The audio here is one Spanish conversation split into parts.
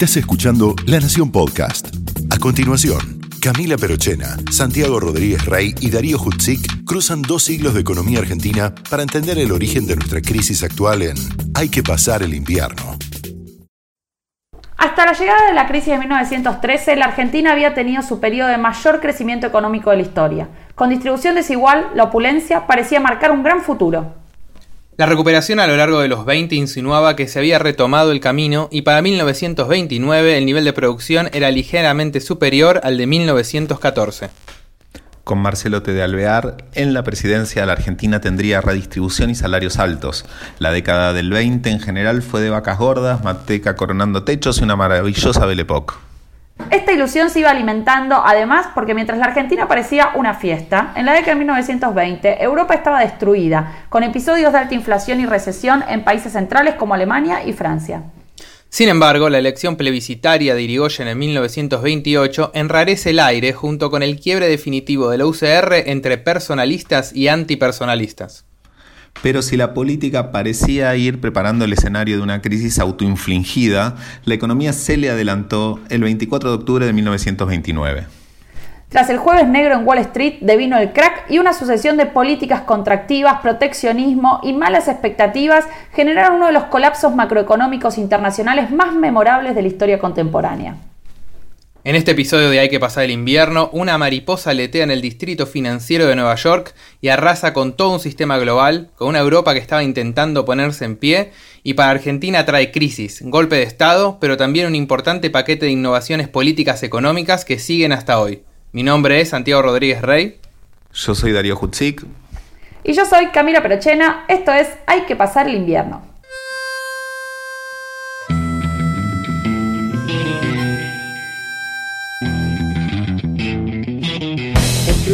Estás escuchando La Nación Podcast. A continuación, Camila Perochena, Santiago Rodríguez Rey y Darío Hutzik cruzan dos siglos de economía argentina para entender el origen de nuestra crisis actual en Hay que pasar el invierno. Hasta la llegada de la crisis de 1913, la Argentina había tenido su periodo de mayor crecimiento económico de la historia. Con distribución desigual, la opulencia parecía marcar un gran futuro. La recuperación a lo largo de los 20 insinuaba que se había retomado el camino y para 1929 el nivel de producción era ligeramente superior al de 1914. Con Marcelo T. de Alvear, en la presidencia la Argentina tendría redistribución y salarios altos. La década del 20 en general fue de vacas gordas, mateca coronando techos y una maravillosa Belle Époque. Esta ilusión se iba alimentando además porque mientras la Argentina parecía una fiesta, en la década de 1920 Europa estaba destruida, con episodios de alta inflación y recesión en países centrales como Alemania y Francia. Sin embargo, la elección plebiscitaria de Irigoyen en 1928 enrarece el aire junto con el quiebre definitivo de la UCR entre personalistas y antipersonalistas. Pero si la política parecía ir preparando el escenario de una crisis autoinfligida, la economía se le adelantó el 24 de octubre de 1929. Tras el jueves negro en Wall Street devino el crack y una sucesión de políticas contractivas, proteccionismo y malas expectativas generaron uno de los colapsos macroeconómicos internacionales más memorables de la historia contemporánea. En este episodio de Hay que pasar el invierno, una mariposa letea en el distrito financiero de Nueva York y arrasa con todo un sistema global, con una Europa que estaba intentando ponerse en pie, y para Argentina trae crisis, golpe de Estado, pero también un importante paquete de innovaciones políticas económicas que siguen hasta hoy. Mi nombre es Santiago Rodríguez Rey. Yo soy Darío Hutzik. Y yo soy Camila Perochena. Esto es Hay que pasar el invierno.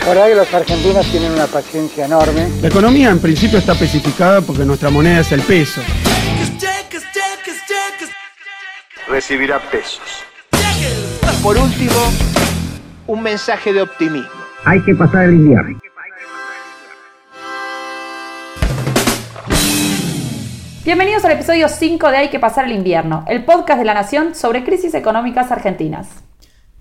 La verdad que los argentinos tienen una paciencia enorme. La economía en principio está especificada porque nuestra moneda es el peso. Recibirá pesos. Por último, un mensaje de optimismo. Hay que pasar el invierno. Bienvenidos al episodio 5 de Hay que pasar el invierno, el podcast de la Nación sobre crisis económicas argentinas.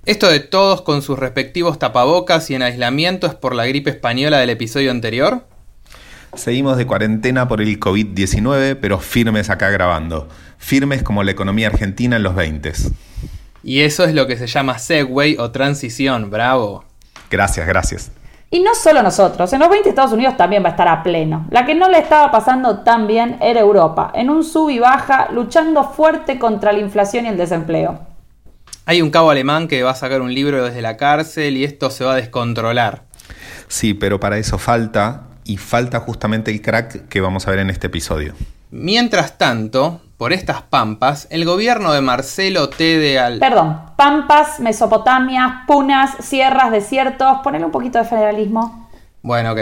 Esto de todos con sus respectivos tapabocas y en aislamiento es por la gripe española del episodio anterior. Seguimos de cuarentena por el COVID-19, pero firmes acá grabando. Firmes como la economía argentina en los 20. Y eso es lo que se llama segue o transición, bravo. Gracias, gracias. Y no solo nosotros, en los 20 Estados Unidos también va a estar a pleno. La que no le estaba pasando tan bien era Europa, en un sub y baja, luchando fuerte contra la inflación y el desempleo. Hay un cabo alemán que va a sacar un libro desde la cárcel y esto se va a descontrolar. Sí, pero para eso falta, y falta justamente el crack que vamos a ver en este episodio. Mientras tanto, por estas pampas, el gobierno de Marcelo T. de Al... Perdón, pampas, Mesopotamia, punas, sierras, desiertos, ponele un poquito de federalismo. Bueno, ok.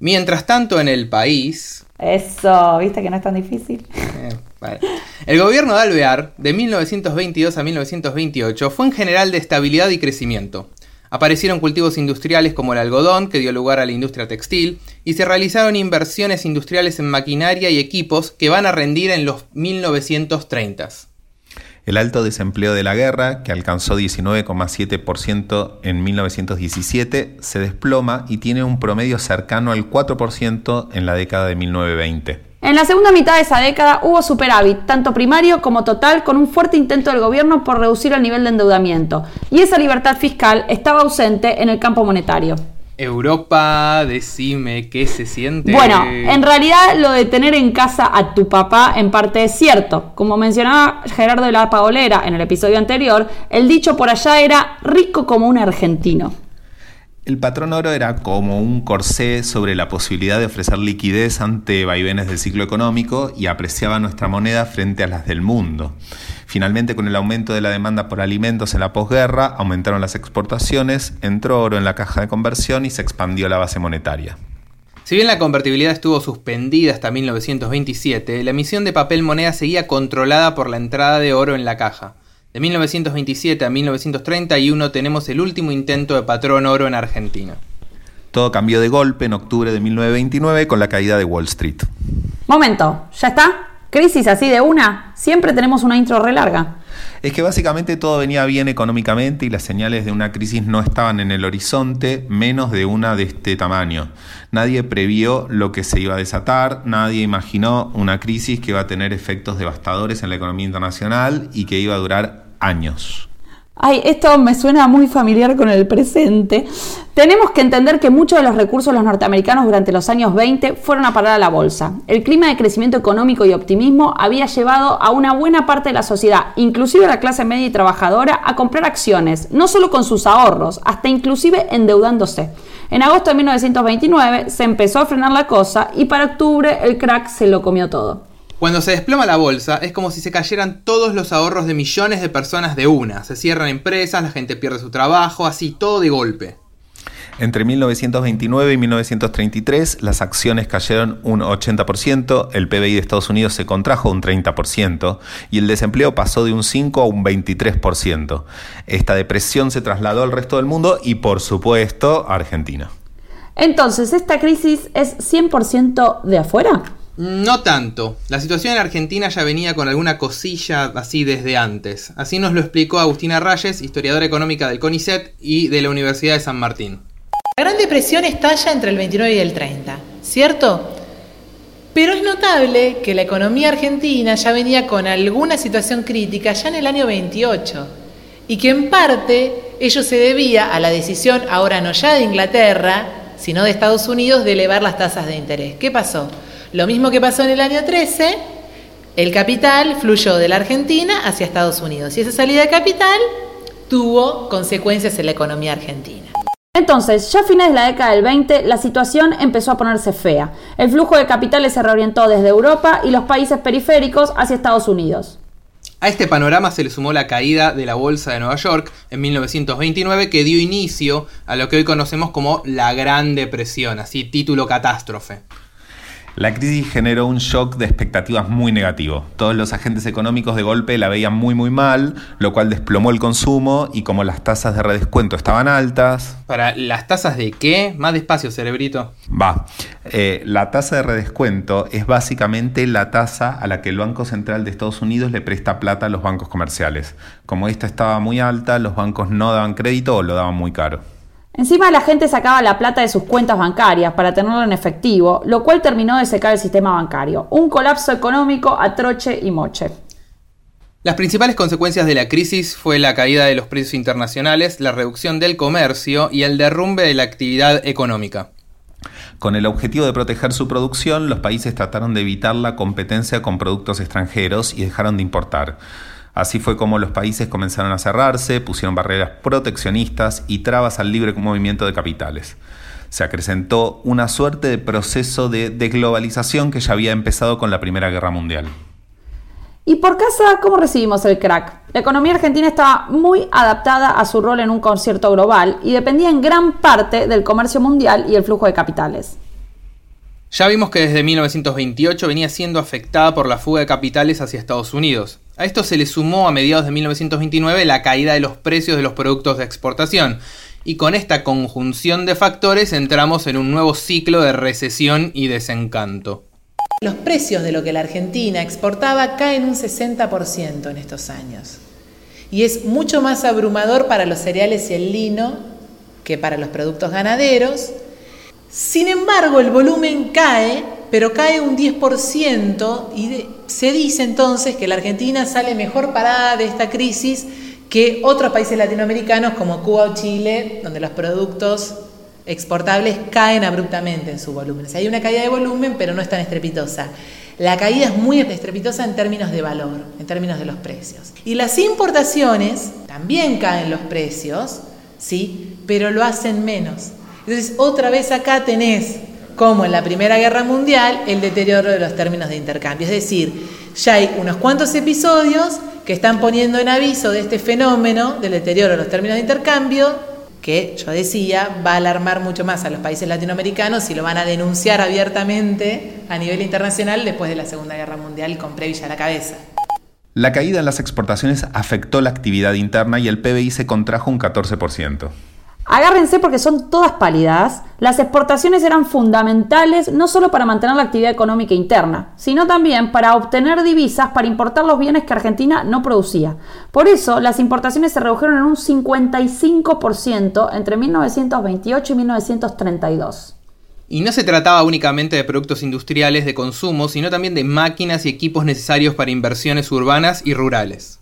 Mientras tanto, en el país... Eso, viste que no es tan difícil. Eh. El gobierno de Alvear, de 1922 a 1928, fue en general de estabilidad y crecimiento. Aparecieron cultivos industriales como el algodón, que dio lugar a la industria textil, y se realizaron inversiones industriales en maquinaria y equipos que van a rendir en los 1930. El alto desempleo de la guerra, que alcanzó 19,7% en 1917, se desploma y tiene un promedio cercano al 4% en la década de 1920. En la segunda mitad de esa década hubo superávit, tanto primario como total, con un fuerte intento del gobierno por reducir el nivel de endeudamiento, y esa libertad fiscal estaba ausente en el campo monetario. Europa, decime qué se siente. Bueno, en realidad lo de tener en casa a tu papá en parte es cierto. Como mencionaba Gerardo de la Paolera en el episodio anterior, el dicho por allá era rico como un argentino. El patrón oro era como un corsé sobre la posibilidad de ofrecer liquidez ante vaivenes del ciclo económico y apreciaba nuestra moneda frente a las del mundo. Finalmente, con el aumento de la demanda por alimentos en la posguerra, aumentaron las exportaciones, entró oro en la caja de conversión y se expandió la base monetaria. Si bien la convertibilidad estuvo suspendida hasta 1927, la emisión de papel moneda seguía controlada por la entrada de oro en la caja. De 1927 a 1931 tenemos el último intento de patrón oro en Argentina. Todo cambió de golpe en octubre de 1929 con la caída de Wall Street. Momento, ¿ya está? ¿Crisis así de una? Siempre tenemos una intro re larga. Es que básicamente todo venía bien económicamente y las señales de una crisis no estaban en el horizonte, menos de una de este tamaño. Nadie previó lo que se iba a desatar, nadie imaginó una crisis que iba a tener efectos devastadores en la economía internacional y que iba a durar años. Ay, esto me suena muy familiar con el presente. Tenemos que entender que muchos de los recursos de los norteamericanos durante los años 20 fueron a parar a la bolsa. El clima de crecimiento económico y optimismo había llevado a una buena parte de la sociedad, inclusive a la clase media y trabajadora, a comprar acciones, no solo con sus ahorros, hasta inclusive endeudándose. En agosto de 1929 se empezó a frenar la cosa y para octubre el crack se lo comió todo. Cuando se desploma la bolsa es como si se cayeran todos los ahorros de millones de personas de una. Se cierran empresas, la gente pierde su trabajo, así todo de golpe. Entre 1929 y 1933 las acciones cayeron un 80%, el PBI de Estados Unidos se contrajo un 30% y el desempleo pasó de un 5 a un 23%. Esta depresión se trasladó al resto del mundo y por supuesto a Argentina. Entonces, ¿esta crisis es 100% de afuera? No tanto. La situación en Argentina ya venía con alguna cosilla así desde antes. Así nos lo explicó Agustina Rayes, historiadora económica del CONICET y de la Universidad de San Martín. La Gran Depresión estalla entre el 29 y el 30, ¿cierto? Pero es notable que la economía argentina ya venía con alguna situación crítica ya en el año 28 y que en parte ello se debía a la decisión ahora no ya de Inglaterra, sino de Estados Unidos de elevar las tasas de interés. ¿Qué pasó? Lo mismo que pasó en el año 13, el capital fluyó de la Argentina hacia Estados Unidos y esa salida de capital tuvo consecuencias en la economía argentina. Entonces, ya a fines de la década del 20, la situación empezó a ponerse fea. El flujo de capitales se reorientó desde Europa y los países periféricos hacia Estados Unidos. A este panorama se le sumó la caída de la Bolsa de Nueva York en 1929 que dio inicio a lo que hoy conocemos como la Gran Depresión, así título catástrofe. La crisis generó un shock de expectativas muy negativo. Todos los agentes económicos de golpe la veían muy muy mal, lo cual desplomó el consumo y como las tasas de redescuento estaban altas... ¿Para las tasas de qué? Más despacio, cerebrito. Va. Eh, la tasa de redescuento es básicamente la tasa a la que el Banco Central de Estados Unidos le presta plata a los bancos comerciales. Como esta estaba muy alta, los bancos no daban crédito o lo daban muy caro. Encima la gente sacaba la plata de sus cuentas bancarias para tenerlo en efectivo, lo cual terminó de secar el sistema bancario. Un colapso económico a troche y moche. Las principales consecuencias de la crisis fue la caída de los precios internacionales, la reducción del comercio y el derrumbe de la actividad económica. Con el objetivo de proteger su producción, los países trataron de evitar la competencia con productos extranjeros y dejaron de importar. Así fue como los países comenzaron a cerrarse, pusieron barreras proteccionistas y trabas al libre movimiento de capitales. Se acrecentó una suerte de proceso de desglobalización que ya había empezado con la Primera Guerra Mundial. ¿Y por casa cómo recibimos el crack? La economía argentina estaba muy adaptada a su rol en un concierto global y dependía en gran parte del comercio mundial y el flujo de capitales. Ya vimos que desde 1928 venía siendo afectada por la fuga de capitales hacia Estados Unidos. A esto se le sumó a mediados de 1929 la caída de los precios de los productos de exportación. Y con esta conjunción de factores entramos en un nuevo ciclo de recesión y desencanto. Los precios de lo que la Argentina exportaba caen un 60% en estos años. Y es mucho más abrumador para los cereales y el lino que para los productos ganaderos sin embargo, el volumen cae, pero cae un 10% y se dice entonces que la Argentina sale mejor parada de esta crisis que otros países latinoamericanos como Cuba o Chile, donde los productos exportables caen abruptamente en su volumen. hay una caída de volumen, pero no es tan estrepitosa. La caída es muy estrepitosa en términos de valor, en términos de los precios. Y las importaciones también caen los precios, ¿sí? pero lo hacen menos. Entonces, otra vez acá tenés, como en la Primera Guerra Mundial, el deterioro de los términos de intercambio. Es decir, ya hay unos cuantos episodios que están poniendo en aviso de este fenómeno del deterioro de los términos de intercambio que yo decía va a alarmar mucho más a los países latinoamericanos y lo van a denunciar abiertamente a nivel internacional después de la Segunda Guerra Mundial con Previlla a la cabeza. La caída en las exportaciones afectó la actividad interna y el PBI se contrajo un 14%. Agárrense porque son todas pálidas. Las exportaciones eran fundamentales no solo para mantener la actividad económica interna, sino también para obtener divisas para importar los bienes que Argentina no producía. Por eso, las importaciones se redujeron en un 55% entre 1928 y 1932. Y no se trataba únicamente de productos industriales de consumo, sino también de máquinas y equipos necesarios para inversiones urbanas y rurales.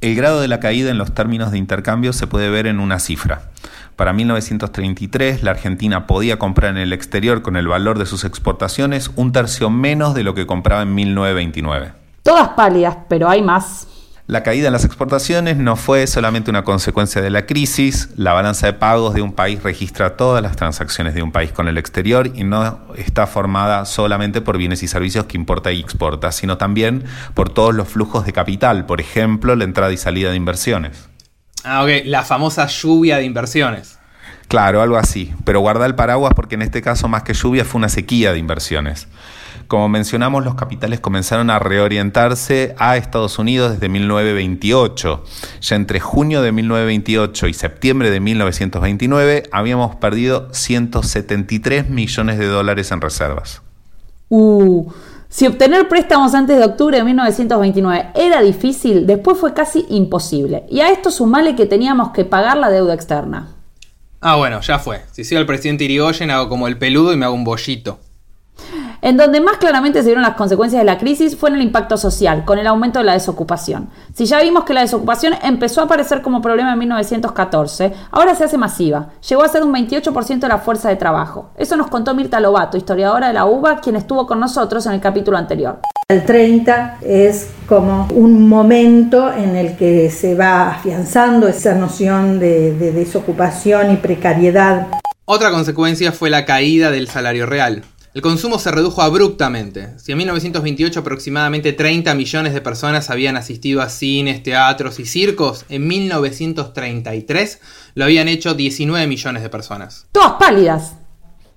El grado de la caída en los términos de intercambio se puede ver en una cifra. Para 1933, la Argentina podía comprar en el exterior con el valor de sus exportaciones un tercio menos de lo que compraba en 1929. Todas pálidas, pero hay más. La caída en las exportaciones no fue solamente una consecuencia de la crisis, la balanza de pagos de un país registra todas las transacciones de un país con el exterior y no está formada solamente por bienes y servicios que importa y exporta, sino también por todos los flujos de capital, por ejemplo, la entrada y salida de inversiones. Ah, ok, la famosa lluvia de inversiones. Claro, algo así, pero guarda el paraguas porque en este caso más que lluvia fue una sequía de inversiones. Como mencionamos, los capitales comenzaron a reorientarse a Estados Unidos desde 1928. Ya entre junio de 1928 y septiembre de 1929 habíamos perdido 173 millones de dólares en reservas. Uh, si obtener préstamos antes de octubre de 1929 era difícil, después fue casi imposible. Y a esto sumale que teníamos que pagar la deuda externa. Ah, bueno, ya fue. Si soy el presidente Irigoyen, hago como el peludo y me hago un bollito. En donde más claramente se vieron las consecuencias de la crisis fue en el impacto social, con el aumento de la desocupación. Si ya vimos que la desocupación empezó a aparecer como problema en 1914, ahora se hace masiva. Llegó a ser un 28% de la fuerza de trabajo. Eso nos contó Mirta Lobato, historiadora de la UBA, quien estuvo con nosotros en el capítulo anterior. El 30 es como un momento en el que se va afianzando esa noción de, de desocupación y precariedad. Otra consecuencia fue la caída del salario real. El consumo se redujo abruptamente. Si en 1928 aproximadamente 30 millones de personas habían asistido a cines, teatros y circos, en 1933 lo habían hecho 19 millones de personas. Todas pálidas.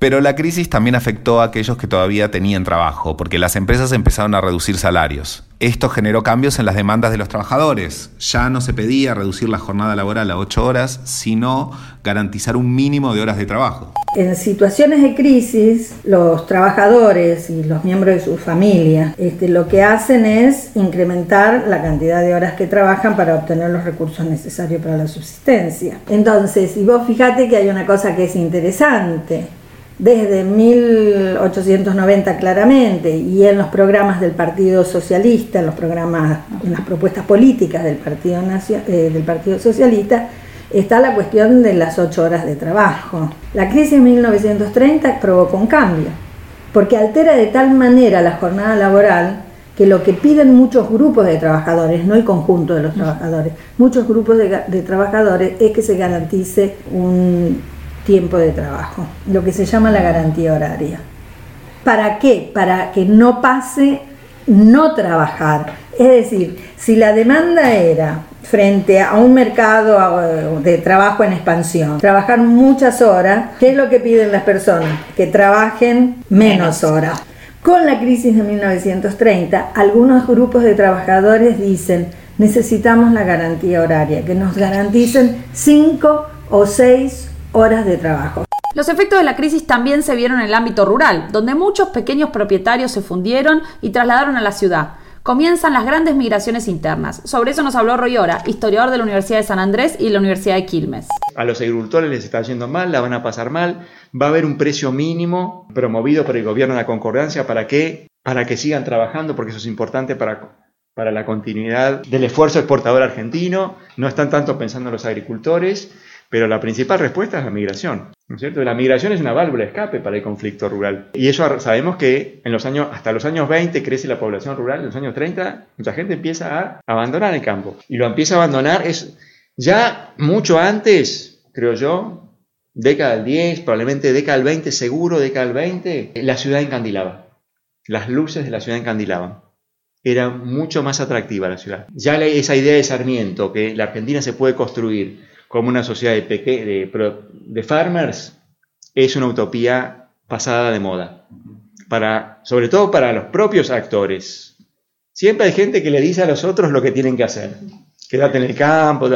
Pero la crisis también afectó a aquellos que todavía tenían trabajo, porque las empresas empezaron a reducir salarios. Esto generó cambios en las demandas de los trabajadores. Ya no se pedía reducir la jornada laboral a 8 horas, sino garantizar un mínimo de horas de trabajo. En situaciones de crisis, los trabajadores y los miembros de su familia este, lo que hacen es incrementar la cantidad de horas que trabajan para obtener los recursos necesarios para la subsistencia. Entonces, si vos fijate que hay una cosa que es interesante, desde 1890 claramente y en los programas del Partido Socialista, en los programas, en las propuestas políticas del Partido, eh, del Partido Socialista, está la cuestión de las ocho horas de trabajo. La crisis de 1930 provocó un cambio, porque altera de tal manera la jornada laboral que lo que piden muchos grupos de trabajadores, no el conjunto de los trabajadores, muchos grupos de trabajadores es que se garantice un tiempo de trabajo, lo que se llama la garantía horaria. ¿Para qué? Para que no pase no trabajar. Es decir, si la demanda era frente a un mercado de trabajo en expansión, trabajar muchas horas, ¿qué es lo que piden las personas? Que trabajen menos horas. Con la crisis de 1930, algunos grupos de trabajadores dicen, necesitamos la garantía horaria, que nos garanticen cinco o seis horas de trabajo. Los efectos de la crisis también se vieron en el ámbito rural, donde muchos pequeños propietarios se fundieron y trasladaron a la ciudad. Comienzan las grandes migraciones internas. Sobre eso nos habló Roy Ora, historiador de la Universidad de San Andrés y la Universidad de Quilmes. A los agricultores les está yendo mal, la van a pasar mal. Va a haber un precio mínimo promovido por el gobierno de la concordancia para que, para que sigan trabajando, porque eso es importante para, para la continuidad del esfuerzo exportador argentino. No están tanto pensando en los agricultores, pero la principal respuesta es la migración. ¿no es cierto? La migración es una válvula de escape para el conflicto rural. Y eso sabemos que en los años, hasta los años 20 crece la población rural, en los años 30 mucha gente empieza a abandonar el campo. Y lo empieza a abandonar es ya mucho antes, creo yo, década del 10, probablemente década del 20, seguro década del 20, la ciudad encandilaba. Las luces de la ciudad encandilaban. Era mucho más atractiva la ciudad. Ya esa idea de Sarmiento, que la Argentina se puede construir como una sociedad de, de, de farmers, es una utopía pasada de moda. Para, sobre todo para los propios actores. Siempre hay gente que le dice a los otros lo que tienen que hacer. Quédate en el campo,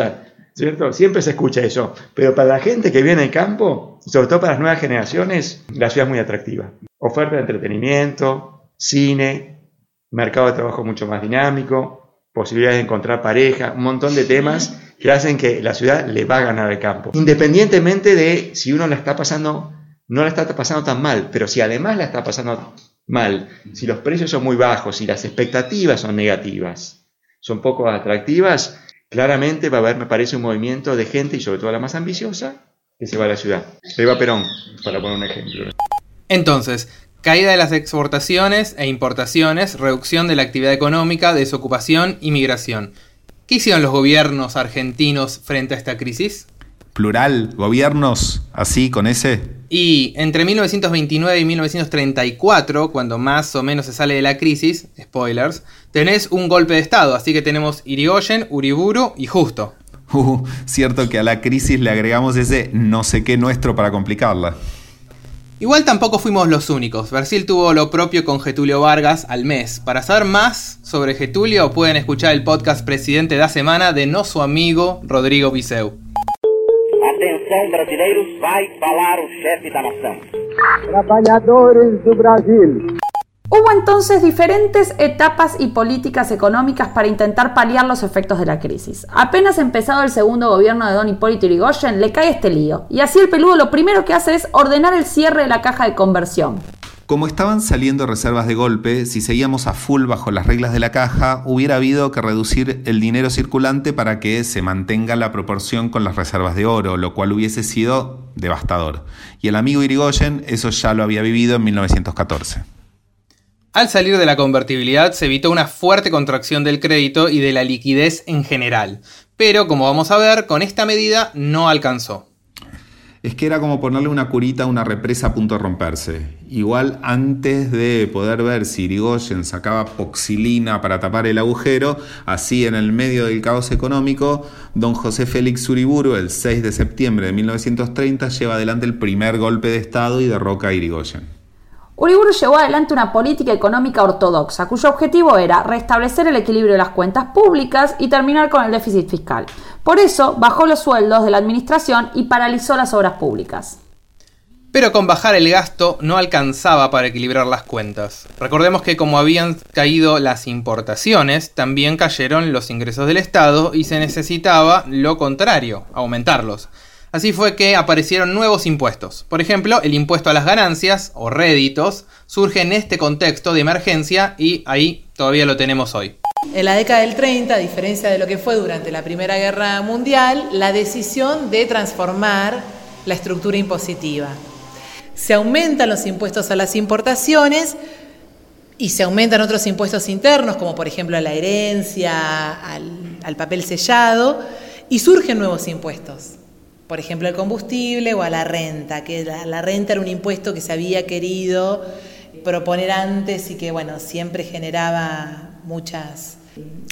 ¿cierto? Siempre se escucha eso. Pero para la gente que viene en el campo, sobre todo para las nuevas generaciones, la ciudad es muy atractiva. Oferta de entretenimiento, cine, mercado de trabajo mucho más dinámico, posibilidades de encontrar pareja, un montón de temas que hacen que la ciudad le va a ganar el campo. Independientemente de si uno la está pasando, no la está pasando tan mal, pero si además la está pasando mal, si los precios son muy bajos, si las expectativas son negativas, son poco atractivas, claramente va a haber, me parece, un movimiento de gente, y sobre todo la más ambiciosa, que se va a la ciudad. Se va Perón, para poner un ejemplo. Entonces, caída de las exportaciones e importaciones, reducción de la actividad económica, desocupación y migración. ¿Qué hicieron los gobiernos argentinos frente a esta crisis? Plural, gobiernos, así, con ese. Y entre 1929 y 1934, cuando más o menos se sale de la crisis, spoilers, tenés un golpe de Estado, así que tenemos Irigoyen, Uriburu y Justo. Uh, cierto que a la crisis le agregamos ese no sé qué nuestro para complicarla. Igual tampoco fuimos los únicos. Brasil tuvo lo propio con Getulio Vargas al mes. Para saber más sobre Getulio pueden escuchar el podcast Presidente da Semana de no su amigo Rodrigo Viseu. Atenção brasileiros, vai falar o chefe da nação. Trabalhadores do Brasil. Hubo entonces diferentes etapas y políticas económicas para intentar paliar los efectos de la crisis. Apenas empezado el segundo gobierno de Don Hipólito Yrigoyen, le cae este lío, y así el peludo lo primero que hace es ordenar el cierre de la caja de conversión. Como estaban saliendo reservas de golpe, si seguíamos a full bajo las reglas de la caja, hubiera habido que reducir el dinero circulante para que se mantenga la proporción con las reservas de oro, lo cual hubiese sido devastador. Y el amigo Irigoyen eso ya lo había vivido en 1914. Al salir de la convertibilidad se evitó una fuerte contracción del crédito y de la liquidez en general, pero como vamos a ver, con esta medida no alcanzó. Es que era como ponerle una curita a una represa a punto de romperse. Igual antes de poder ver si Irigoyen sacaba poxilina para tapar el agujero, así en el medio del caos económico, don José Félix Uriburu, el 6 de septiembre de 1930, lleva adelante el primer golpe de Estado y derroca a Irigoyen. Uriburu llevó adelante una política económica ortodoxa, cuyo objetivo era restablecer el equilibrio de las cuentas públicas y terminar con el déficit fiscal. Por eso, bajó los sueldos de la administración y paralizó las obras públicas. Pero con bajar el gasto no alcanzaba para equilibrar las cuentas. Recordemos que como habían caído las importaciones, también cayeron los ingresos del Estado y se necesitaba lo contrario, aumentarlos. Así fue que aparecieron nuevos impuestos. Por ejemplo, el impuesto a las ganancias o réditos surge en este contexto de emergencia y ahí todavía lo tenemos hoy. En la década del 30, a diferencia de lo que fue durante la Primera Guerra Mundial, la decisión de transformar la estructura impositiva. Se aumentan los impuestos a las importaciones y se aumentan otros impuestos internos, como por ejemplo a la herencia, al, al papel sellado, y surgen nuevos impuestos por ejemplo, al combustible o a la renta, que la, renta era un impuesto que se había querido proponer antes y que, bueno, siempre generaba muchas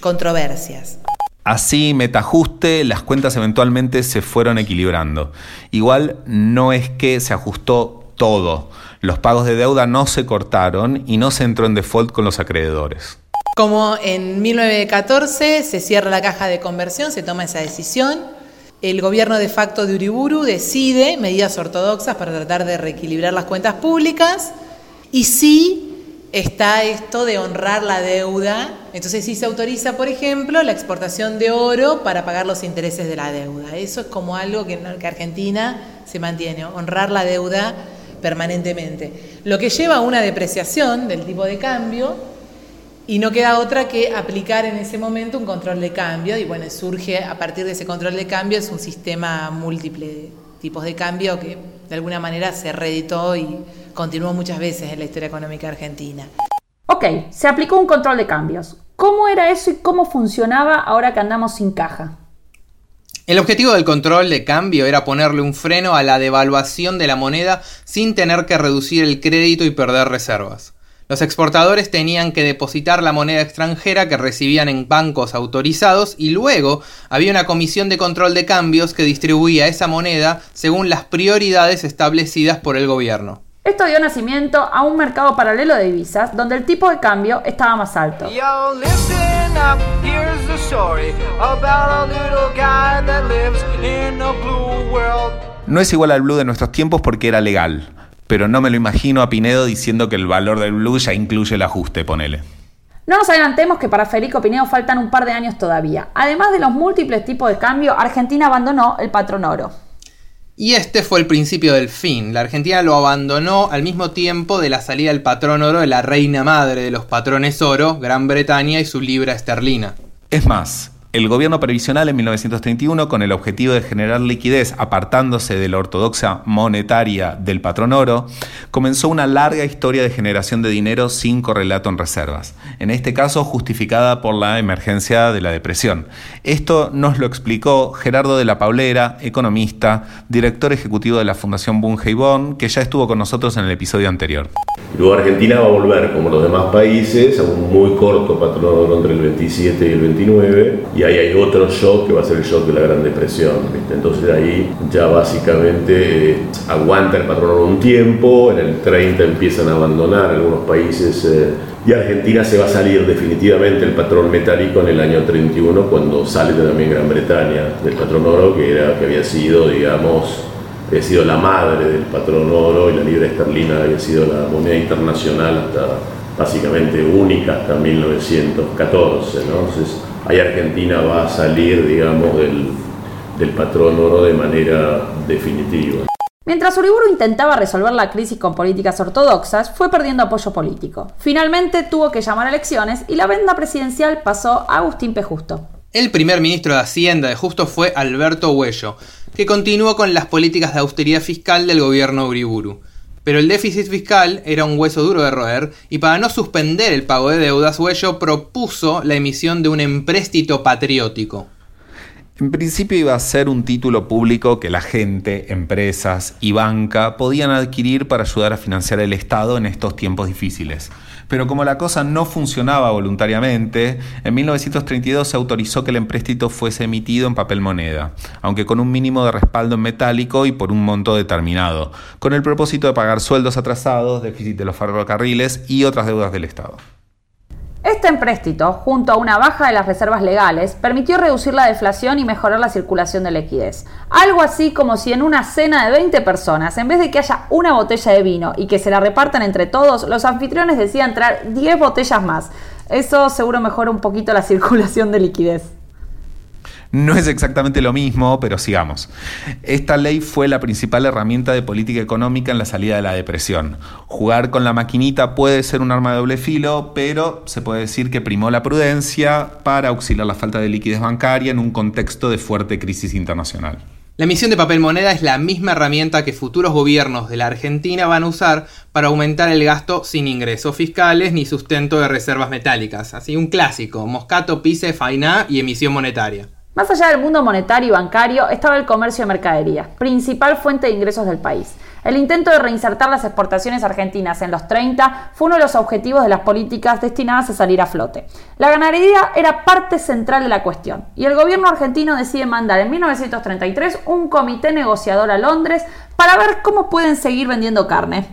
controversias. Así, metajuste, las cuentas eventualmente se fueron equilibrando. Igual no es que se ajustó todo. Los pagos de deuda no se cortaron y no se entró en default con los acreedores. Como en 1914 se cierra la caja de conversión, se toma esa decisión el gobierno de facto de Uriburu decide medidas ortodoxas para tratar de reequilibrar las cuentas públicas y sí está esto de honrar la deuda. Entonces sí se autoriza, por ejemplo, la exportación de oro para pagar los intereses de la deuda. Eso es como algo que, que Argentina se mantiene, honrar la deuda permanentemente. Lo que lleva a una depreciación del tipo de cambio y no queda otra que aplicar en ese momento un control de cambio y bueno, surge a partir de ese control de cambio es un sistema múltiple de tipos de cambio que de alguna manera se reeditó y continuó muchas veces en la historia económica argentina. Ok, se aplicó un control de cambios. ¿Cómo era eso y cómo funcionaba ahora que andamos sin caja? El objetivo del control de cambio era ponerle un freno a la devaluación de la moneda sin tener que reducir el crédito y perder reservas. Los exportadores tenían que depositar la moneda extranjera que recibían en bancos autorizados y luego había una comisión de control de cambios que distribuía esa moneda según las prioridades establecidas por el gobierno. Esto dio nacimiento a un mercado paralelo de divisas donde el tipo de cambio estaba más alto. No es igual al blue de nuestros tiempos porque era legal, pero no me lo imagino a Pinedo diciendo que el valor del blue ya incluye el ajuste, ponele. No nos adelantemos que para Federico Pinedo faltan un par de años todavía. Además de los múltiples tipos de cambio, Argentina abandonó el patrón oro. Y este fue el principio del fin. La Argentina lo abandonó al mismo tiempo de la salida del patrón oro de la reina madre de los patrones oro, Gran Bretaña y su libra esterlina. Es más, el gobierno previsional en 1931, con el objetivo de generar liquidez apartándose de la ortodoxia monetaria del patrón oro, comenzó una larga historia de generación de dinero sin correlato en reservas, en este caso justificada por la emergencia de la depresión. Esto nos lo explicó Gerardo de la Paulera, economista, director ejecutivo de la Fundación Bunge Bon, que ya estuvo con nosotros en el episodio anterior. Luego Argentina va a volver, como los demás países, a un muy corto patrón oro entre el 27 y el 29, y ahí hay otro shock que va a ser el shock de la Gran Depresión. Entonces ahí ya básicamente eh, aguanta el patrón un tiempo, en el 30 empiezan a abandonar algunos países eh, y Argentina se va a salir definitivamente el patrón metálico en el año 31 cuando sale también Gran Bretaña del patrón oro que, era, que había sido, digamos, había sido la madre del patrón oro y la libra esterlina había sido la moneda internacional hasta básicamente única hasta 1914. ¿no? Entonces, ahí Argentina va a salir, digamos, del, del patrón oro de manera definitiva. Mientras Uriburu intentaba resolver la crisis con políticas ortodoxas, fue perdiendo apoyo político. Finalmente tuvo que llamar a elecciones y la venda presidencial pasó a Agustín P. Justo. El primer ministro de Hacienda de Justo fue Alberto Huello, que continuó con las políticas de austeridad fiscal del gobierno Uriburu. Pero el déficit fiscal era un hueso duro de roer y para no suspender el pago de deudas, Huello propuso la emisión de un empréstito patriótico. En principio iba a ser un título público que la gente, empresas y banca podían adquirir para ayudar a financiar el Estado en estos tiempos difíciles. Pero como la cosa no funcionaba voluntariamente, en 1932 se autorizó que el empréstito fuese emitido en papel moneda, aunque con un mínimo de respaldo en metálico y por un monto determinado, con el propósito de pagar sueldos atrasados, déficit de los ferrocarriles y otras deudas del Estado. Este empréstito, junto a una baja de las reservas legales, permitió reducir la deflación y mejorar la circulación de liquidez. Algo así como si en una cena de 20 personas, en vez de que haya una botella de vino y que se la repartan entre todos, los anfitriones decían traer 10 botellas más. Eso seguro mejora un poquito la circulación de liquidez. No es exactamente lo mismo, pero sigamos. Esta ley fue la principal herramienta de política económica en la salida de la depresión. Jugar con la maquinita puede ser un arma de doble filo, pero se puede decir que primó la prudencia para auxiliar la falta de liquidez bancaria en un contexto de fuerte crisis internacional. La emisión de papel moneda es la misma herramienta que futuros gobiernos de la Argentina van a usar para aumentar el gasto sin ingresos fiscales ni sustento de reservas metálicas. Así un clásico, Moscato, Pise, Fainá y emisión monetaria. Más allá del mundo monetario y bancario estaba el comercio de mercaderías, principal fuente de ingresos del país. El intento de reinsertar las exportaciones argentinas en los 30 fue uno de los objetivos de las políticas destinadas a salir a flote. La ganadería era parte central de la cuestión y el gobierno argentino decide mandar en 1933 un comité negociador a Londres para ver cómo pueden seguir vendiendo carne.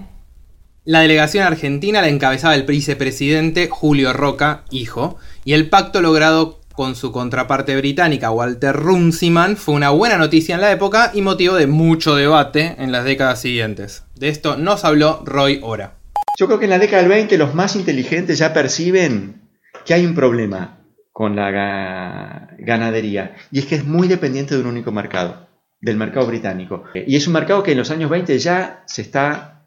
La delegación argentina la encabezaba el vicepresidente Julio Roca, hijo, y el pacto logrado con su contraparte británica Walter Runciman fue una buena noticia en la época y motivo de mucho debate en las décadas siguientes. De esto nos habló Roy Ora. Yo creo que en la década del 20 los más inteligentes ya perciben que hay un problema con la ganadería y es que es muy dependiente de un único mercado, del mercado británico. Y es un mercado que en los años 20 ya se está,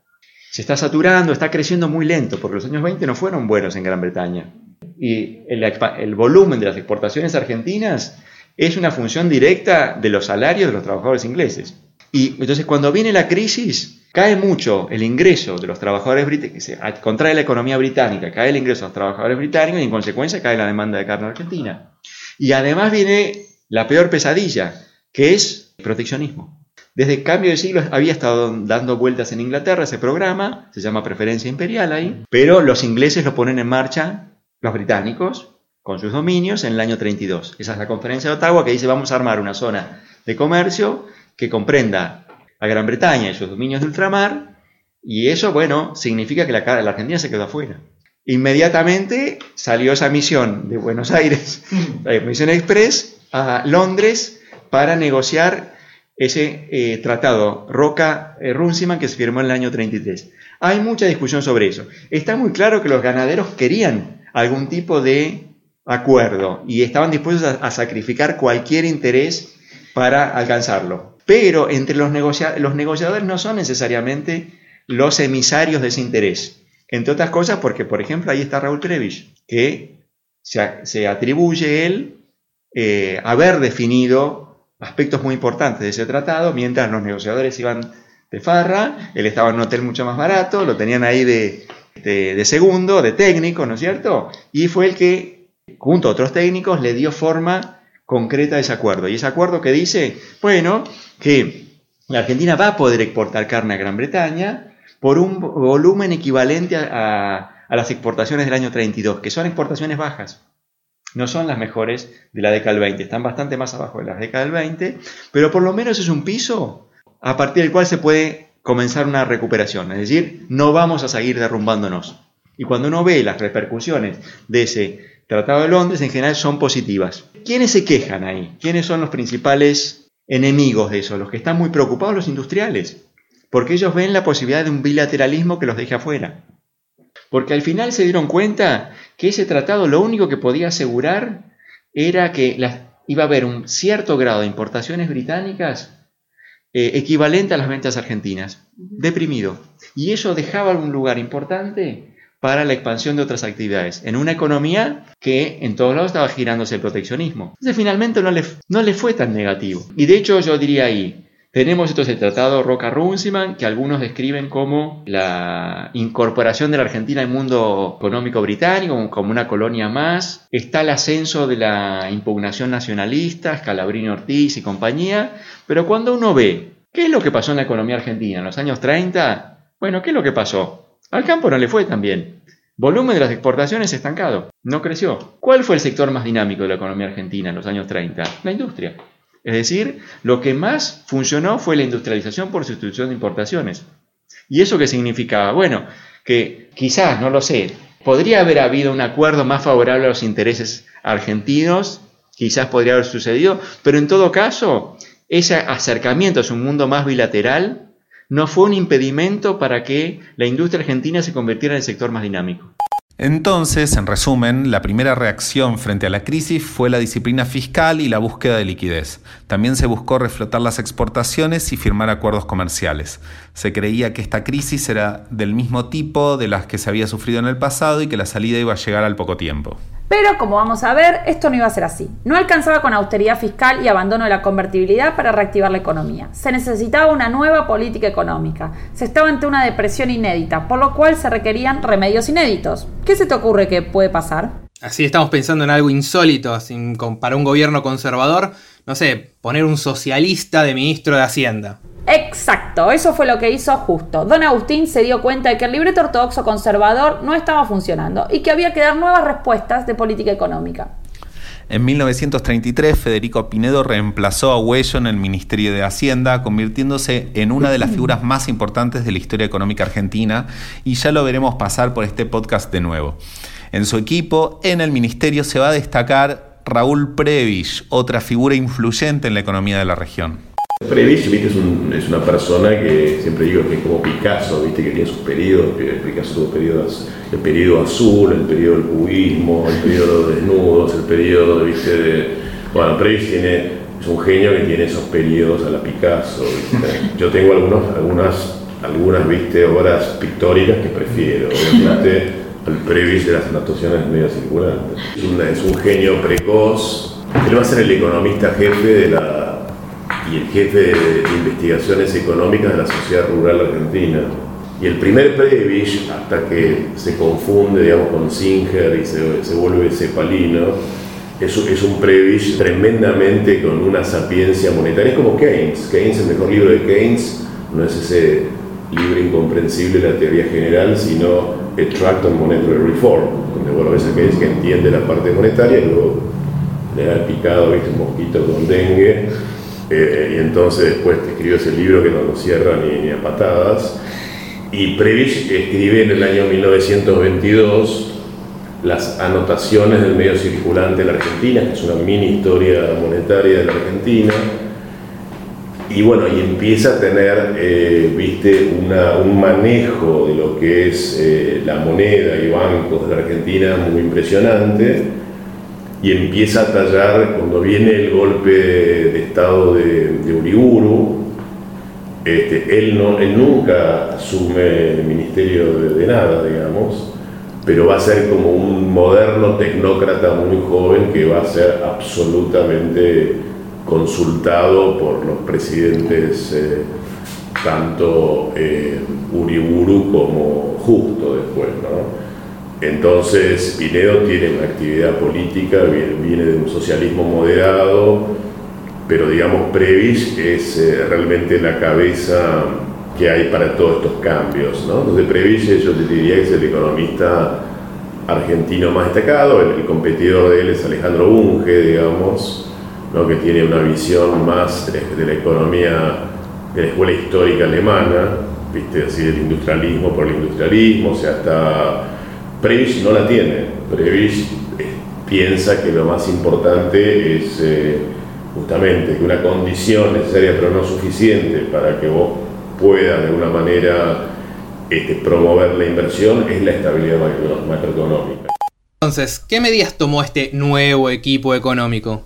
se está saturando, está creciendo muy lento, porque los años 20 no fueron buenos en Gran Bretaña. Y el, el volumen de las exportaciones argentinas es una función directa de los salarios de los trabajadores ingleses. Y entonces cuando viene la crisis, cae mucho el ingreso de los trabajadores británicos, contrae la economía británica, cae el ingreso de los trabajadores británicos y en consecuencia cae la demanda de carne argentina. Y además viene la peor pesadilla, que es el proteccionismo. Desde el cambio de siglo había estado dando vueltas en Inglaterra ese programa, se llama preferencia imperial ahí, pero los ingleses lo ponen en marcha, los británicos, con sus dominios en el año 32. Esa es la conferencia de Ottawa que dice vamos a armar una zona de comercio que comprenda a Gran Bretaña y sus dominios de ultramar y eso, bueno, significa que la, la Argentina se quedó afuera. Inmediatamente salió esa misión de Buenos Aires, la misión express, a Londres para negociar ese eh, tratado Roca-Runciman que se firmó en el año 33. Hay mucha discusión sobre eso. Está muy claro que los ganaderos querían algún tipo de acuerdo y estaban dispuestos a, sacrificar cualquier interés para alcanzarlo. Pero entre los, los negociadores no son necesariamente los emisarios de ese interés. Entre otras cosas porque, por ejemplo, ahí está Raúl Prebisch, que se, atribuye él eh, haber definido aspectos muy importantes de ese tratado, mientras los negociadores iban de farra, él estaba en un hotel mucho más barato, lo tenían ahí de, de segundo, de técnico, ¿no es cierto? Y fue el que junto a otros técnicos, le dio forma concreta a ese acuerdo. Y ese acuerdo que dice, bueno, que la Argentina va a poder exportar carne a Gran Bretaña por un volumen equivalente a, las exportaciones del año 32, que son exportaciones bajas. No son las mejores de la década del 20, están bastante más abajo de la década del 20, pero por lo menos es un piso a partir del cual se puede comenzar una recuperación. Es decir, no vamos a seguir derrumbándonos. Y cuando uno ve las repercusiones de ese Tratado de Londres en general son positivas. ¿Quiénes se quejan ahí? ¿Quiénes son los principales enemigos de eso? Los que están muy preocupados, los industriales, porque ellos ven la posibilidad de un bilateralismo que los deje afuera. Porque al final se dieron cuenta que ese tratado lo único que podía asegurar era que iba a haber un cierto grado de importaciones británicas eh, equivalente a las ventas argentinas, deprimido. Y eso dejaba un lugar importante para la expansión de otras actividades, en una economía que en todos lados estaba girándose el proteccionismo. Entonces finalmente no le, no le fue tan negativo. Y de hecho yo diría ahí, tenemos entonces el Tratado Roca-Runciman, que algunos describen como la incorporación de la Argentina al mundo económico británico, como una colonia más. Está el ascenso de la impugnación nacionalista, Scalabrini Ortiz y compañía. Pero cuando uno ve qué es lo que pasó en la economía argentina en los años 30, bueno, ¿qué es lo que pasó? Al campo no le fue tan bien. Volumen de las exportaciones estancado, no creció. ¿Cuál fue el sector más dinámico de la economía argentina en los años 30? La industria. Es decir, lo que más funcionó fue la industrialización por sustitución de importaciones. ¿Y eso qué significaba? Bueno, que quizás, no lo sé, podría haber habido un acuerdo más favorable a los intereses argentinos, quizás podría haber sucedido, pero en todo caso, ese acercamiento a un mundo más bilateral no fue un impedimento para que la industria argentina se convirtiera en el sector más dinámico. Entonces, en resumen, la primera reacción frente a la crisis fue la disciplina fiscal y la búsqueda de liquidez. También se buscó reflotar las exportaciones y firmar acuerdos comerciales. Se creía que esta crisis era del mismo tipo de las que se había sufrido en el pasado y que la salida iba a llegar al poco tiempo. Pero como vamos a ver, esto no iba a ser así. No alcanzaba con austeridad fiscal y abandono de la convertibilidad para reactivar la economía. Se necesitaba una nueva política económica. Se estaba ante una depresión inédita, por lo cual se requerían remedios inéditos. ¿Qué se te ocurre que puede pasar? Así estamos pensando en algo insólito para un gobierno conservador. No sé, poner un socialista de ministro de Hacienda. Exacto, eso fue lo que hizo justo. Don Agustín se dio cuenta de que el libreto ortodoxo conservador no estaba funcionando y que había que dar nuevas respuestas de política económica. En 1933, Federico Pinedo reemplazó a Huello en el Ministerio de Hacienda, convirtiéndose en una de las figuras más importantes de la historia económica argentina, y ya lo veremos pasar por este podcast de nuevo. En su equipo, en el ministerio, se va a destacar Raúl Prebisch, otra figura influyente en la economía de la región. Previs, viste, es, un, es, una persona que siempre digo que es como Picasso, viste, que tiene sus periodos, Picasso tuvo periodos, el periodo azul, el periodo del cubismo, el periodo de desnudos, el periodo, viste, de... Bueno, Previs tiene, es un genio que tiene esos periodos a la Picasso, Yo tengo algunos, algunas, algunas, viste, obras pictóricas que prefiero, obviamente, al Previs de las anotaciones medio circulantes. Es, una, es un genio precoz, él va a ser el economista jefe de la y el jefe de investigaciones económicas de la Sociedad Rural Argentina. Y el primer Prevish, hasta que se confunde digamos, con Singer y se, se vuelve cepalino, es, es un Prevish tremendamente con una sapiencia monetaria. Es como Keynes. Keynes, el mejor libro de Keynes, no es ese libro incomprensible de la teoría general, sino A Tract on Monetary Reform, donde bueno, a Keynes que entiende la parte monetaria y luego le da picado ¿viste? un mosquito con dengue eh, y entonces después escribió ese libro que no lo cierra ni, a patadas. Y Previch escribe en el año 1922 las anotaciones del medio circulante de la Argentina, que es una mini historia monetaria de la Argentina. Y bueno, y empieza a tener, eh, viste, un manejo de lo que es eh, la moneda y bancos de la Argentina muy impresionante y empieza a tallar cuando viene el golpe de estado de, de Uriburu. Este, él, no, él nunca asume el ministerio de, nada, digamos, pero va a ser como un moderno tecnócrata muy joven que va a ser absolutamente consultado por los presidentes eh, tanto eh, Uriburu como Justo después, ¿no? Entonces, Pinedo tiene una actividad política, viene, de un socialismo moderado, pero digamos, Previs es eh, realmente la cabeza que hay para todos estos cambios. ¿no? Entonces, Previs yo te diría que es el economista argentino más destacado, el, competidor de él es Alejandro Bunge, digamos, ¿no? que tiene una visión más de, la economía de la escuela histórica alemana, ¿viste? así del industrialismo por el industrialismo, o sea, está Previs no la tiene. Previs eh, piensa que lo más importante es eh, justamente que una condición necesaria pero no suficiente para que vos puedas de alguna manera este, promover la inversión es la estabilidad macroeconómica. Entonces, ¿qué medidas tomó este nuevo equipo económico?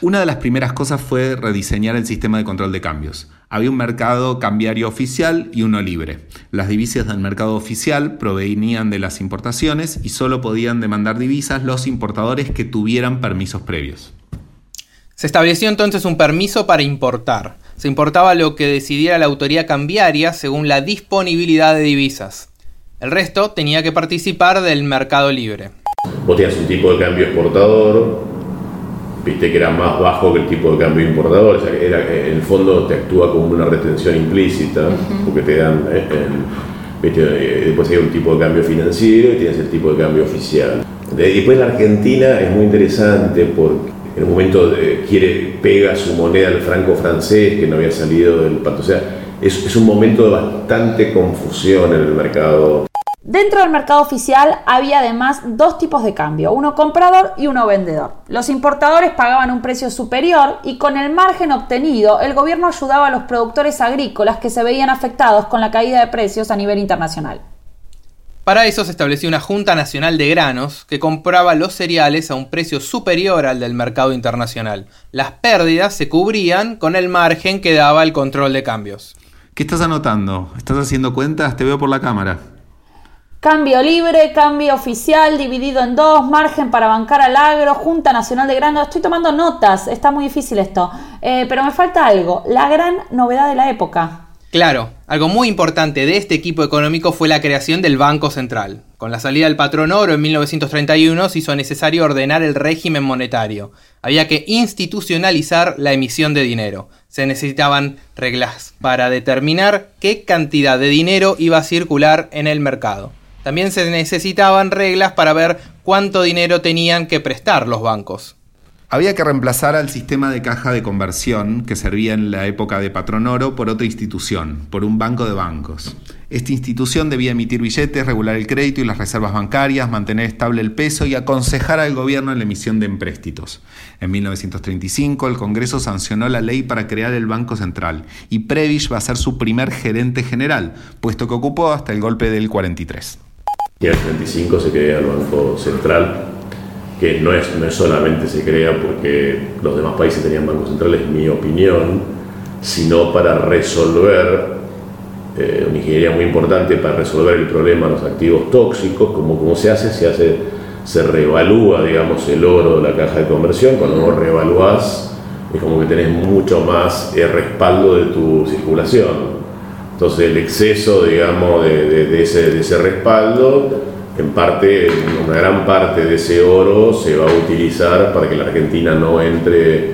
Una de las primeras cosas fue rediseñar el sistema de control de cambios. Había un mercado cambiario oficial y uno libre. Las divisas del mercado oficial provenían de las importaciones y solo podían demandar divisas los importadores que tuvieran permisos previos. Se estableció entonces un permiso para importar. Se importaba lo que decidiera la autoridad cambiaria según la disponibilidad de divisas. El resto tenía que participar del mercado libre. Vos tenías un tipo de cambio exportador, viste que era más bajo que el tipo de cambio importador, o sea, era, en el fondo te actúa como una retención implícita, porque te dan, eh, eh, después hay un tipo de cambio financiero y tienes el tipo de cambio oficial. Después la Argentina es muy interesante porque en un momento quiere, pega su moneda al franco francés que no había salido del pato, o sea, es, es un momento de bastante confusión en el mercado Dentro del mercado oficial había además dos tipos de cambio, uno comprador y uno vendedor. Los importadores pagaban un precio superior y con el margen obtenido el gobierno ayudaba a los productores agrícolas que se veían afectados con la caída de precios a nivel internacional. Para eso se estableció una Junta Nacional de Granos que compraba los cereales a un precio superior al del mercado internacional. Las pérdidas se cubrían con el margen que daba el control de cambios. ¿Qué estás anotando? ¿Estás haciendo cuentas? Te veo por la cámara. Cambio libre, cambio oficial, dividido en dos, margen para bancar al agro, Junta Nacional de Granos. Estoy tomando notas, está muy difícil esto. Eh, pero me falta algo, la gran novedad de la época. Claro, algo muy importante de este equipo económico fue la creación del Banco Central. Con la salida del patrón oro en 1931 se hizo necesario ordenar el régimen monetario. Había que institucionalizar la emisión de dinero. Se necesitaban reglas para determinar qué cantidad de dinero iba a circular en el mercado. También se necesitaban reglas para ver cuánto dinero tenían que prestar los bancos. Había que reemplazar al sistema de caja de conversión que servía en la época de Patrón Oro por otra institución, por un banco de bancos. Esta institución debía emitir billetes, regular el crédito y las reservas bancarias, mantener estable el peso y aconsejar al gobierno en la emisión de empréstitos. En 1935 el Congreso sancionó la ley para crear el Banco Central y Prebisch va a ser su primer gerente general, puesto que ocupó hasta el golpe del 43. Y el 35 se crea el Banco Central, que no es, no es solamente se crea porque los demás países tenían bancos centrales, en mi opinión, sino para resolver eh, una ingeniería muy importante para resolver el problema de los activos tóxicos, como, como se hace, se hace, se reevalúa, digamos, el oro de la caja de conversión, cuando vos reevaluás es como que tenés mucho más eh, respaldo de tu circulación. Entonces el exceso, digamos, de, ese, respaldo, en parte, una gran parte de ese oro se va a utilizar para que la Argentina no entre,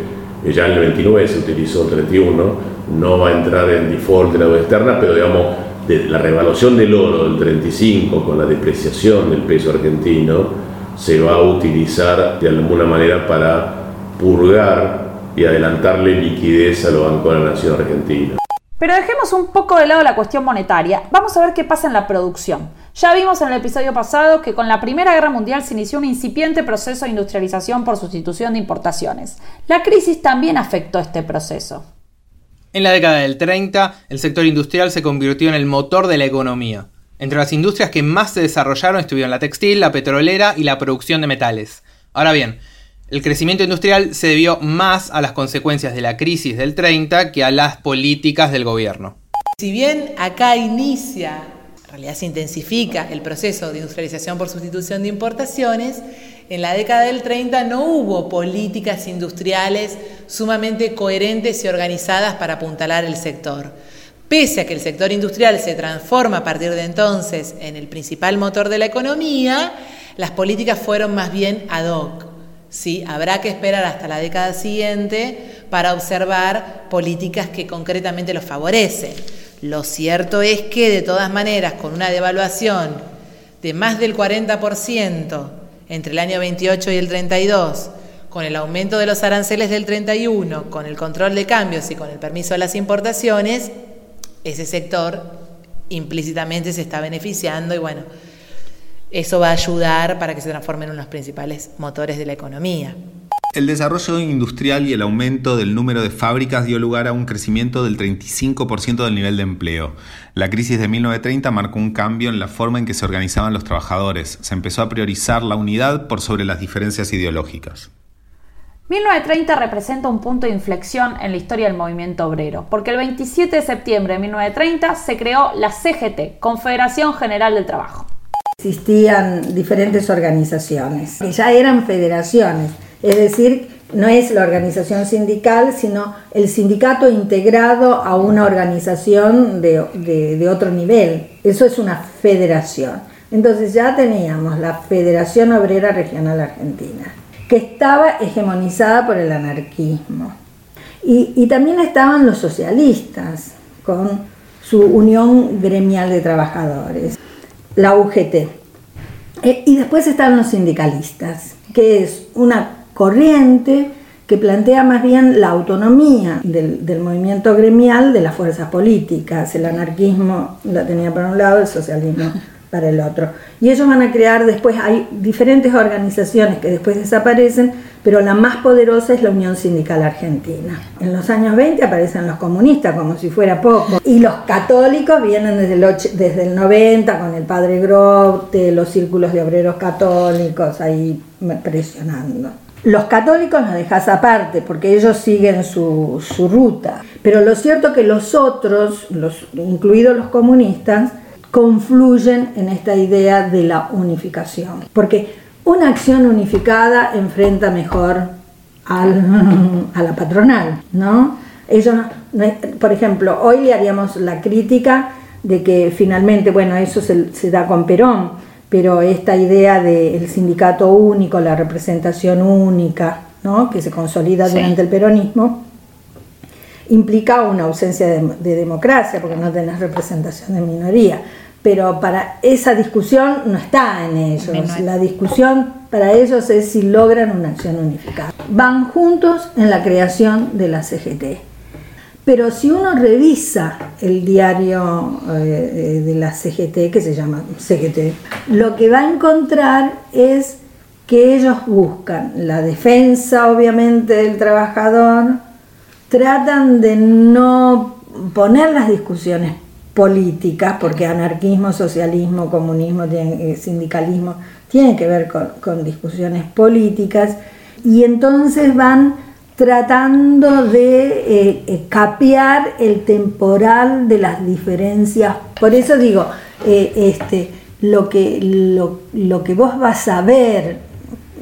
ya en el 29 se utilizó el 31, no va a entrar en default de la deuda externa, pero digamos, la revaluación del oro del 35 con la depreciación del peso argentino se va a utilizar de alguna manera para purgar y adelantarle liquidez a los bancos de la nación argentina. Pero dejemos un poco de lado la cuestión monetaria. Vamos a ver qué pasa en la producción. Ya vimos en el episodio pasado que con la Primera Guerra Mundial se inició un incipiente proceso de industrialización por sustitución de importaciones. La crisis también afectó este proceso. En la década del 30, el sector industrial se convirtió en el motor de la economía. Entre las industrias que más se desarrollaron estuvieron la textil, la petrolera y la producción de metales. Ahora bien, el crecimiento industrial se debió más a las consecuencias de la crisis del 30 que a las políticas del gobierno. Si bien acá inicia, en realidad se intensifica el proceso de industrialización por sustitución de importaciones, en la década del 30 no hubo políticas industriales sumamente coherentes y organizadas para apuntalar el sector. Pese a que el sector industrial se transforma a partir de entonces en el principal motor de la economía, las políticas fueron más bien ad hoc. ¿Sí? Habrá que esperar hasta la década siguiente para observar políticas que concretamente los favorecen. Lo cierto es que, de todas maneras, con una devaluación de más del 40%, entre el año 28 y el 32, con el aumento de los aranceles del 31, con el control de cambios y con el permiso de las importaciones, ese sector implícitamente se está beneficiando y bueno, eso va a ayudar para que se transformen en uno de los principales motores de la economía. El desarrollo industrial y el aumento del número de fábricas dio lugar a un crecimiento del 35% del nivel de empleo. La crisis de 1930 marcó un cambio en la forma en que se organizaban los trabajadores. Se empezó a priorizar la unidad por sobre las diferencias ideológicas. 1930 representa un punto de inflexión en la historia del movimiento obrero, porque el 27 de septiembre de 1930 se creó la CGT, Confederación General del Trabajo. Existían diferentes organizaciones, que ya eran federaciones es decir, no es la organización sindical, sino el sindicato integrado a una organización de, otro nivel. Eso es una federación. Entonces ya teníamos la Federación Obrera Regional Argentina, que estaba hegemonizada por el anarquismo. Y, y también estaban los socialistas, con su Unión Gremial de Trabajadores, la UGT. E, y después estaban los sindicalistas, que es una corriente que plantea más bien la autonomía del, movimiento gremial de las fuerzas políticas. El anarquismo la tenía por un lado, el socialismo para el otro. Y ellos van a crear después, hay diferentes organizaciones que después desaparecen, pero la más poderosa es la Unión Sindical Argentina. En los años 20 aparecen los comunistas como si fuera poco, y los católicos vienen desde el, desde el 90 con el padre Grote, los círculos de obreros católicos ahí presionando. Los católicos nos dejas aparte porque ellos siguen su, ruta, pero lo cierto es que los otros, los, incluidos los comunistas, confluyen en esta idea de la unificación, porque una acción unificada enfrenta mejor a la patronal, ¿no? Ellos, por ejemplo, hoy le haríamos la crítica de que finalmente, bueno, eso se, se da con Perón, pero esta idea del sindicato único, la representación única, ¿no? que se consolida durante el peronismo, implica una ausencia de, democracia, porque no tenés representación de minoría. Pero para esa discusión no está en ellos. La discusión para ellos es si logran una acción unificada. Van juntos en la creación de la CGT. Pero si uno revisa el diario eh, de la CGT, que se llama CGT, lo que va a encontrar es que ellos buscan la defensa, obviamente, del trabajador, tratan de no poner las discusiones políticas, porque anarquismo, socialismo, comunismo, eh, sindicalismo, tienen que ver con, discusiones políticas, y entonces van tratando de eh, eh, capear el temporal de las diferencias. Por eso digo, este, lo, que, lo, lo que vos vas a ver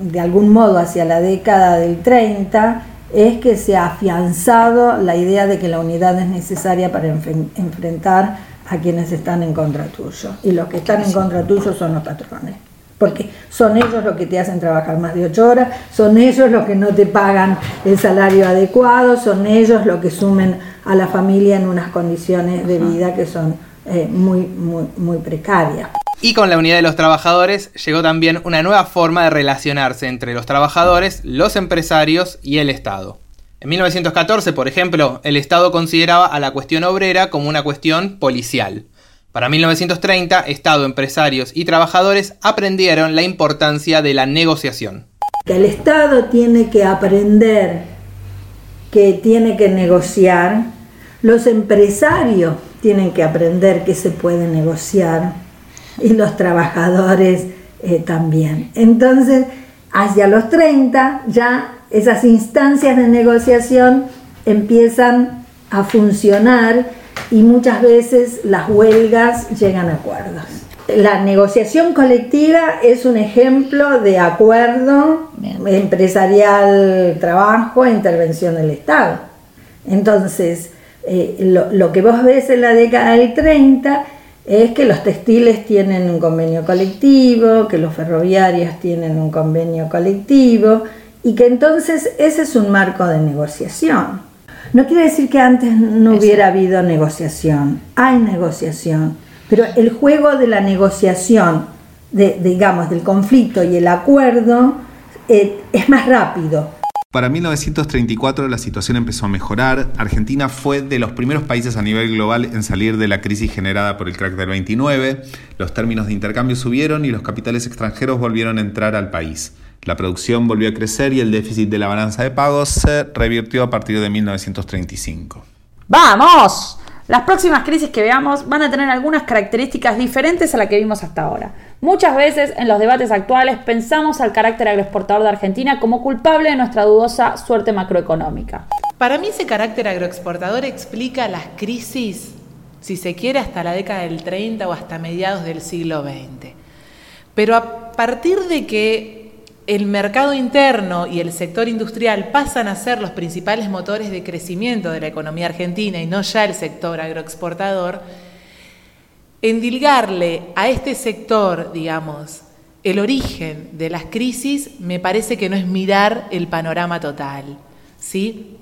de algún modo hacia la década del 30 es que se ha afianzado la idea de que la unidad es necesaria para enfrentar a quienes están en contra tuyo. Y los que están en contra tuyo son los patrones. Porque son ellos los que te hacen trabajar más de ocho horas, son ellos los que no te pagan el salario adecuado, son ellos los que sumen a la familia en unas condiciones de vida que son eh, muy, muy, muy precarias. Y con la unidad de los trabajadores llegó también una nueva forma de relacionarse entre los trabajadores, los empresarios y el Estado. En 1914, por ejemplo, el Estado consideraba a la cuestión obrera como una cuestión policial. Para 1930, Estado, empresarios y trabajadores aprendieron la importancia de la negociación. El Estado tiene que aprender que tiene que negociar, los empresarios tienen que aprender que se puede negociar, y los trabajadores eh, también. Entonces, hacia los 30 ya esas instancias de negociación empiezan a funcionar y muchas veces las huelgas llegan a acuerdos. La negociación colectiva es un ejemplo de acuerdo empresarial, trabajo e intervención del Estado. Entonces, eh, lo, lo, que vos ves en la década del 30 es que los textiles tienen un convenio colectivo, que los ferroviarios tienen un convenio colectivo y que entonces ese es un marco de negociación. No quiere decir que antes no hubiera habido negociación, hay negociación, pero el juego de la negociación, de, digamos, del conflicto y el acuerdo eh, es más rápido, para 1934 la situación empezó a mejorar. Argentina fue de los primeros países a nivel global en salir de la crisis generada por el crack del 29. Los términos de intercambio subieron y los capitales extranjeros volvieron a entrar al país. La producción volvió a crecer y el déficit de la balanza de pagos se revirtió a partir de 1935. ¡Vamos! Las próximas crisis que veamos van a tener algunas características diferentes a las que vimos hasta ahora. Muchas veces en los debates actuales pensamos al carácter agroexportador de Argentina como culpable de nuestra dudosa suerte macroeconómica. Para mí ese carácter agroexportador explica las crisis, si se quiere, hasta la década del 30 o hasta mediados del siglo XX. Pero a partir de que el mercado interno y el sector industrial pasan a ser los principales motores de crecimiento de la economía argentina y no ya el sector agroexportador, endilgarle a este sector, digamos, el origen de las crisis me parece que no es mirar el panorama total, ¿sí?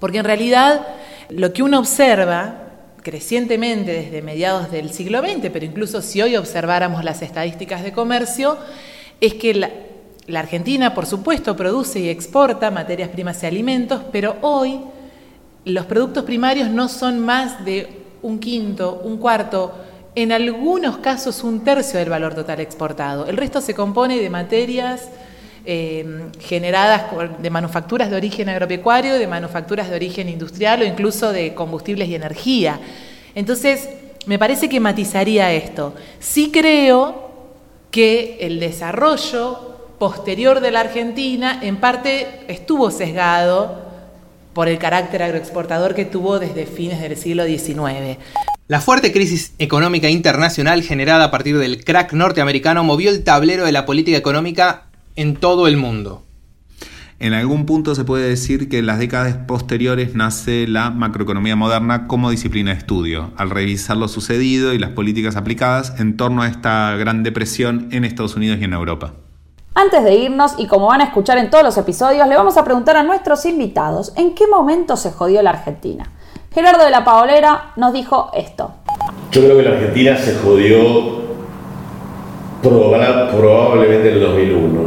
Porque en realidad lo que uno observa crecientemente desde mediados del siglo XX, pero incluso si hoy observáramos las estadísticas de comercio, es que la, la Argentina, por supuesto, produce y exporta materias primas y alimentos, pero hoy los productos primarios no son más de un quinto, un cuarto, en algunos casos un tercio del valor total exportado. El resto se compone de materias eh, generadas de manufacturas de origen agropecuario, de manufacturas de origen industrial o incluso de combustibles y energía. Entonces, me parece que matizaría esto. Sí creo que el desarrollo posterior de la Argentina en parte estuvo sesgado por el carácter agroexportador que tuvo desde fines del siglo XIX. La fuerte crisis económica internacional generada a partir del crack norteamericano movió el tablero de la política económica en todo el mundo. En algún punto se puede decir que en las décadas posteriores nace la macroeconomía moderna como disciplina de estudio, al revisar lo sucedido y las políticas aplicadas en torno a esta gran depresión en Estados Unidos y en Europa. Antes de irnos, y como van a escuchar en todos los episodios, le vamos a preguntar a nuestros invitados en qué momento se jodió la Argentina. Gerardo de la Paolera nos dijo esto. Yo creo que la Argentina se jodió probablemente en el 2001.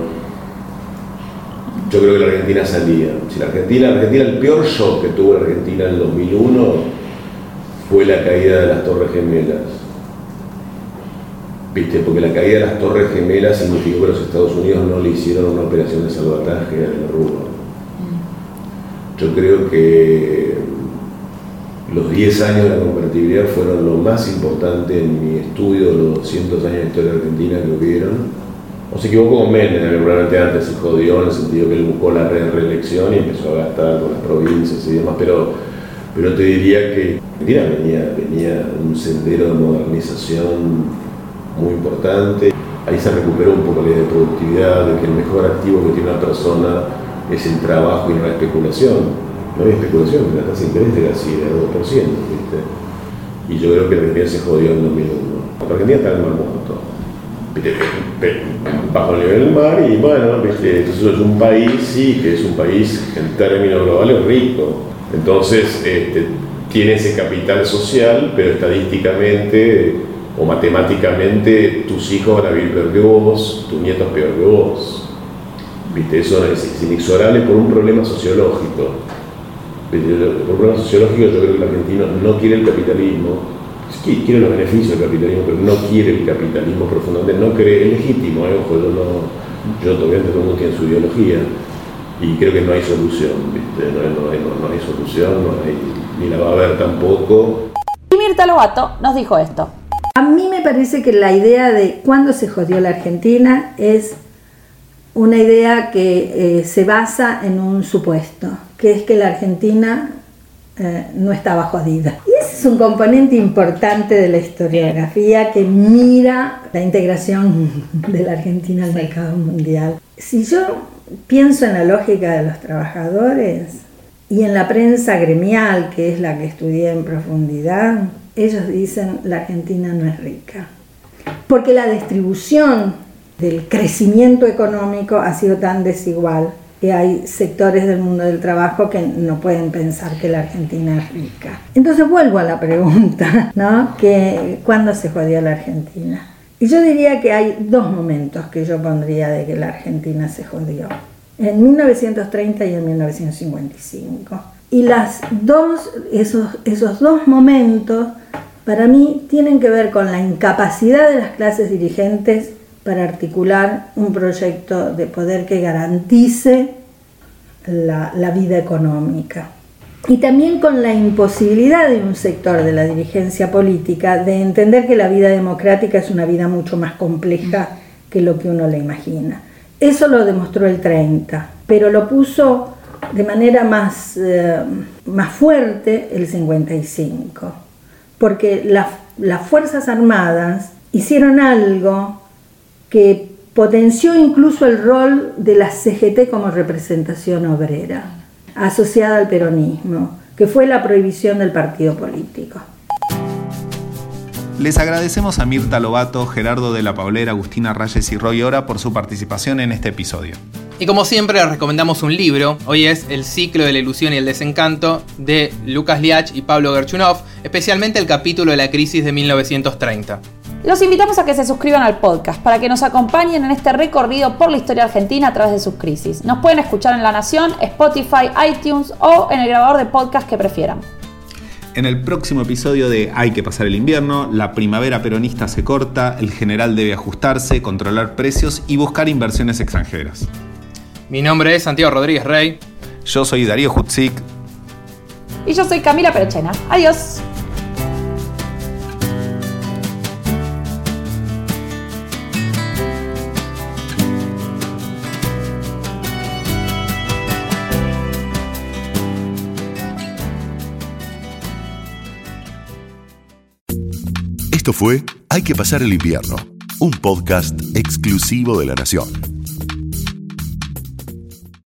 yo creo que la Argentina salía. Si la Argentina, Argentina, el peor shock que tuvo Argentina en el 2001 fue la caída de las Torres Gemelas. ¿Viste? Porque la caída de las Torres Gemelas significó que los Estados Unidos no le hicieron una operación de salvataje a la Rúa. Yo creo que los 10 años de la convertibilidad fueron lo más importante en mi estudio de los 200 años de historia argentina que hubieron. O se equivocó con Menem, probablemente antes se jodió en el sentido que él buscó la reelección y empezó a gastar con las provincias y demás, pero, pero te diría que Argentina venía, venía un sendero de modernización muy importante. Ahí se recuperó un poco la idea de productividad, de que el mejor activo que tiene una persona es el trabajo y no la especulación. No había especulación, la tasa de interés era así, era 2%, ¿viste? Y yo creo que Argentina se jodió en 2001. La Argentina está en el mar muerto. Bajo el nivel del mar y bueno, ¿viste? entonces es un país, sí, que es un país en términos globales rico. Entonces este, tiene ese capital social, pero estadísticamente o matemáticamente tus hijos van a vivir peor que vos, tus nietos peor que vos. ¿Viste? Eso es, inexorable por un problema sociológico. Por un problema sociológico yo creo que el argentino no quiere el capitalismo, quiere los beneficios del capitalismo, pero no quiere el capitalismo profundamente, no cree, es legítimo, ¿eh? Yo, todavía todo el mundo tiene su ideología y creo que no hay solución, ¿viste? No, hay solución, ni la va a haber tampoco. Y Mirta Lobato nos dijo esto. A mí me parece que la idea de cuándo se jodió la Argentina es una idea que eh, se basa en un supuesto, que es que la Argentina eh, no estaba jodida. Y ese es un componente importante de la historiografía que mira la integración de la Argentina al mercado mundial. Si yo pienso en la lógica de los trabajadores y en la prensa gremial, que es la que estudié en profundidad, ellos dicen la Argentina no es rica, porque la distribución del crecimiento económico ha sido tan desigual que hay sectores del mundo del trabajo que no pueden pensar que la Argentina es rica. Entonces vuelvo a la pregunta, ¿no? Que, ¿Cuándo se jodió la Argentina? Y yo diría que hay dos momentos que yo pondría de que la Argentina se jodió. En 1930 y en 1955. Y las dos, esos, esos dos momentos para mí tienen que ver con la incapacidad de las clases dirigentes para articular un proyecto de poder que garantice la, la, vida económica. Y también con la imposibilidad de un sector de la dirigencia política de entender que la vida democrática es una vida mucho más compleja que lo que uno le imagina. Eso lo demostró el 30, pero lo puso de manera más, eh, más fuerte el 55 porque las Fuerzas Armadas hicieron algo que potenció incluso el rol de la CGT como representación obrera, asociada al peronismo, que fue la prohibición del partido político. Les agradecemos a Mirta Lobato, Gerardo de la Paulera, Agustina Reyes y Roy Ora por su participación en este episodio. Y como siempre les recomendamos un libro, hoy es El ciclo de la ilusión y el desencanto de Lucas Liach y Pablo Gerchunov, especialmente el capítulo de la crisis de 1930. Los invitamos a que se suscriban al podcast para que nos acompañen en este recorrido por la historia argentina a través de sus crisis. Nos pueden escuchar en La Nación, Spotify, iTunes o en el grabador de podcast que prefieran. En el próximo episodio de Hay que pasar el invierno, la primavera peronista se corta, el general debe ajustarse, controlar precios y buscar inversiones extranjeras. Mi nombre es Santiago Rodríguez Rey. Yo soy Darío Hutzik. Y yo soy Camila Perochena. Adiós. Esto fue Hay que pasar el invierno, un podcast exclusivo de la Nación.